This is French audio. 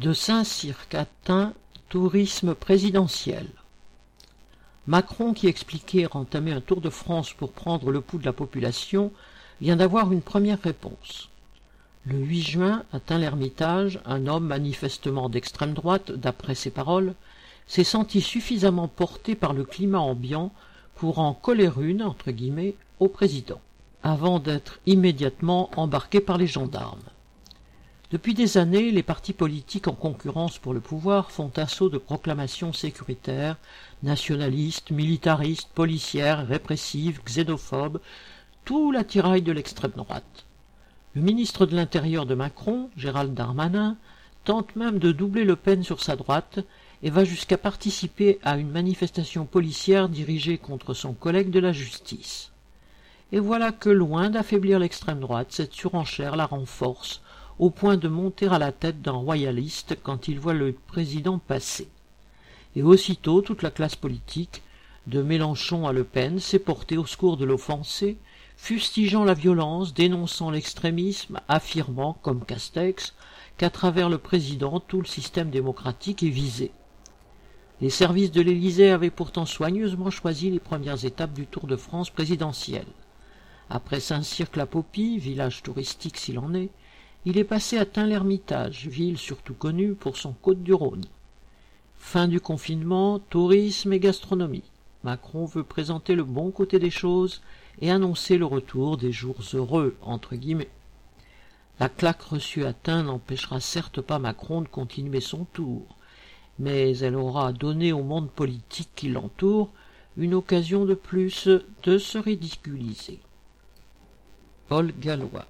De Tain, tourisme présidentiel. Macron, qui expliquait entamer un tour de France pour prendre le pouls de la population, vient d'avoir une première réponse. Le 8 juin, à Tain-l'Hermitage, un homme manifestement d'extrême droite, d'après ses paroles, s'est senti suffisamment porté par le climat ambiant pour en coller une, entre guillemets, au président, avant d'être immédiatement embarqué par les gendarmes. Depuis des années, les partis politiques en concurrence pour le pouvoir font assaut de proclamations sécuritaires, nationalistes, militaristes, policières, répressives, xénophobes, tout l'attirail de l'extrême droite. Le ministre de l'Intérieur de Macron, Gérald Darmanin, tente même de doubler Le Pen sur sa droite et va jusqu'à participer à une manifestation policière dirigée contre son collègue de la justice. Et voilà que, loin d'affaiblir l'extrême droite, cette surenchère la renforce au point de monter à la tête d'un royaliste quand il voit le président passer. Et aussitôt toute la classe politique, de Mélenchon à Le Pen, s'est portée au secours de l'offensé, fustigeant la violence, dénonçant l'extrémisme, affirmant, comme Castex, qu'à travers le président tout le système démocratique est visé. Les services de l'Élysée avaient pourtant soigneusement choisi les premières étapes du Tour de France présidentiel. Après Saint-Cirque-la-Popie, village touristique s'il en est, il est passé à Tain-l'Hermitage, ville surtout connue pour son Côte-du-Rhône. Fin du confinement, tourisme et gastronomie. Macron veut présenter le bon côté des choses et annoncer le retour des jours heureux, entre guillemets. La claque reçue à Tain n'empêchera certes pas Macron de continuer son tour, mais elle aura donné au monde politique qui l'entoure une occasion de plus de se ridiculiser. Paul Gallois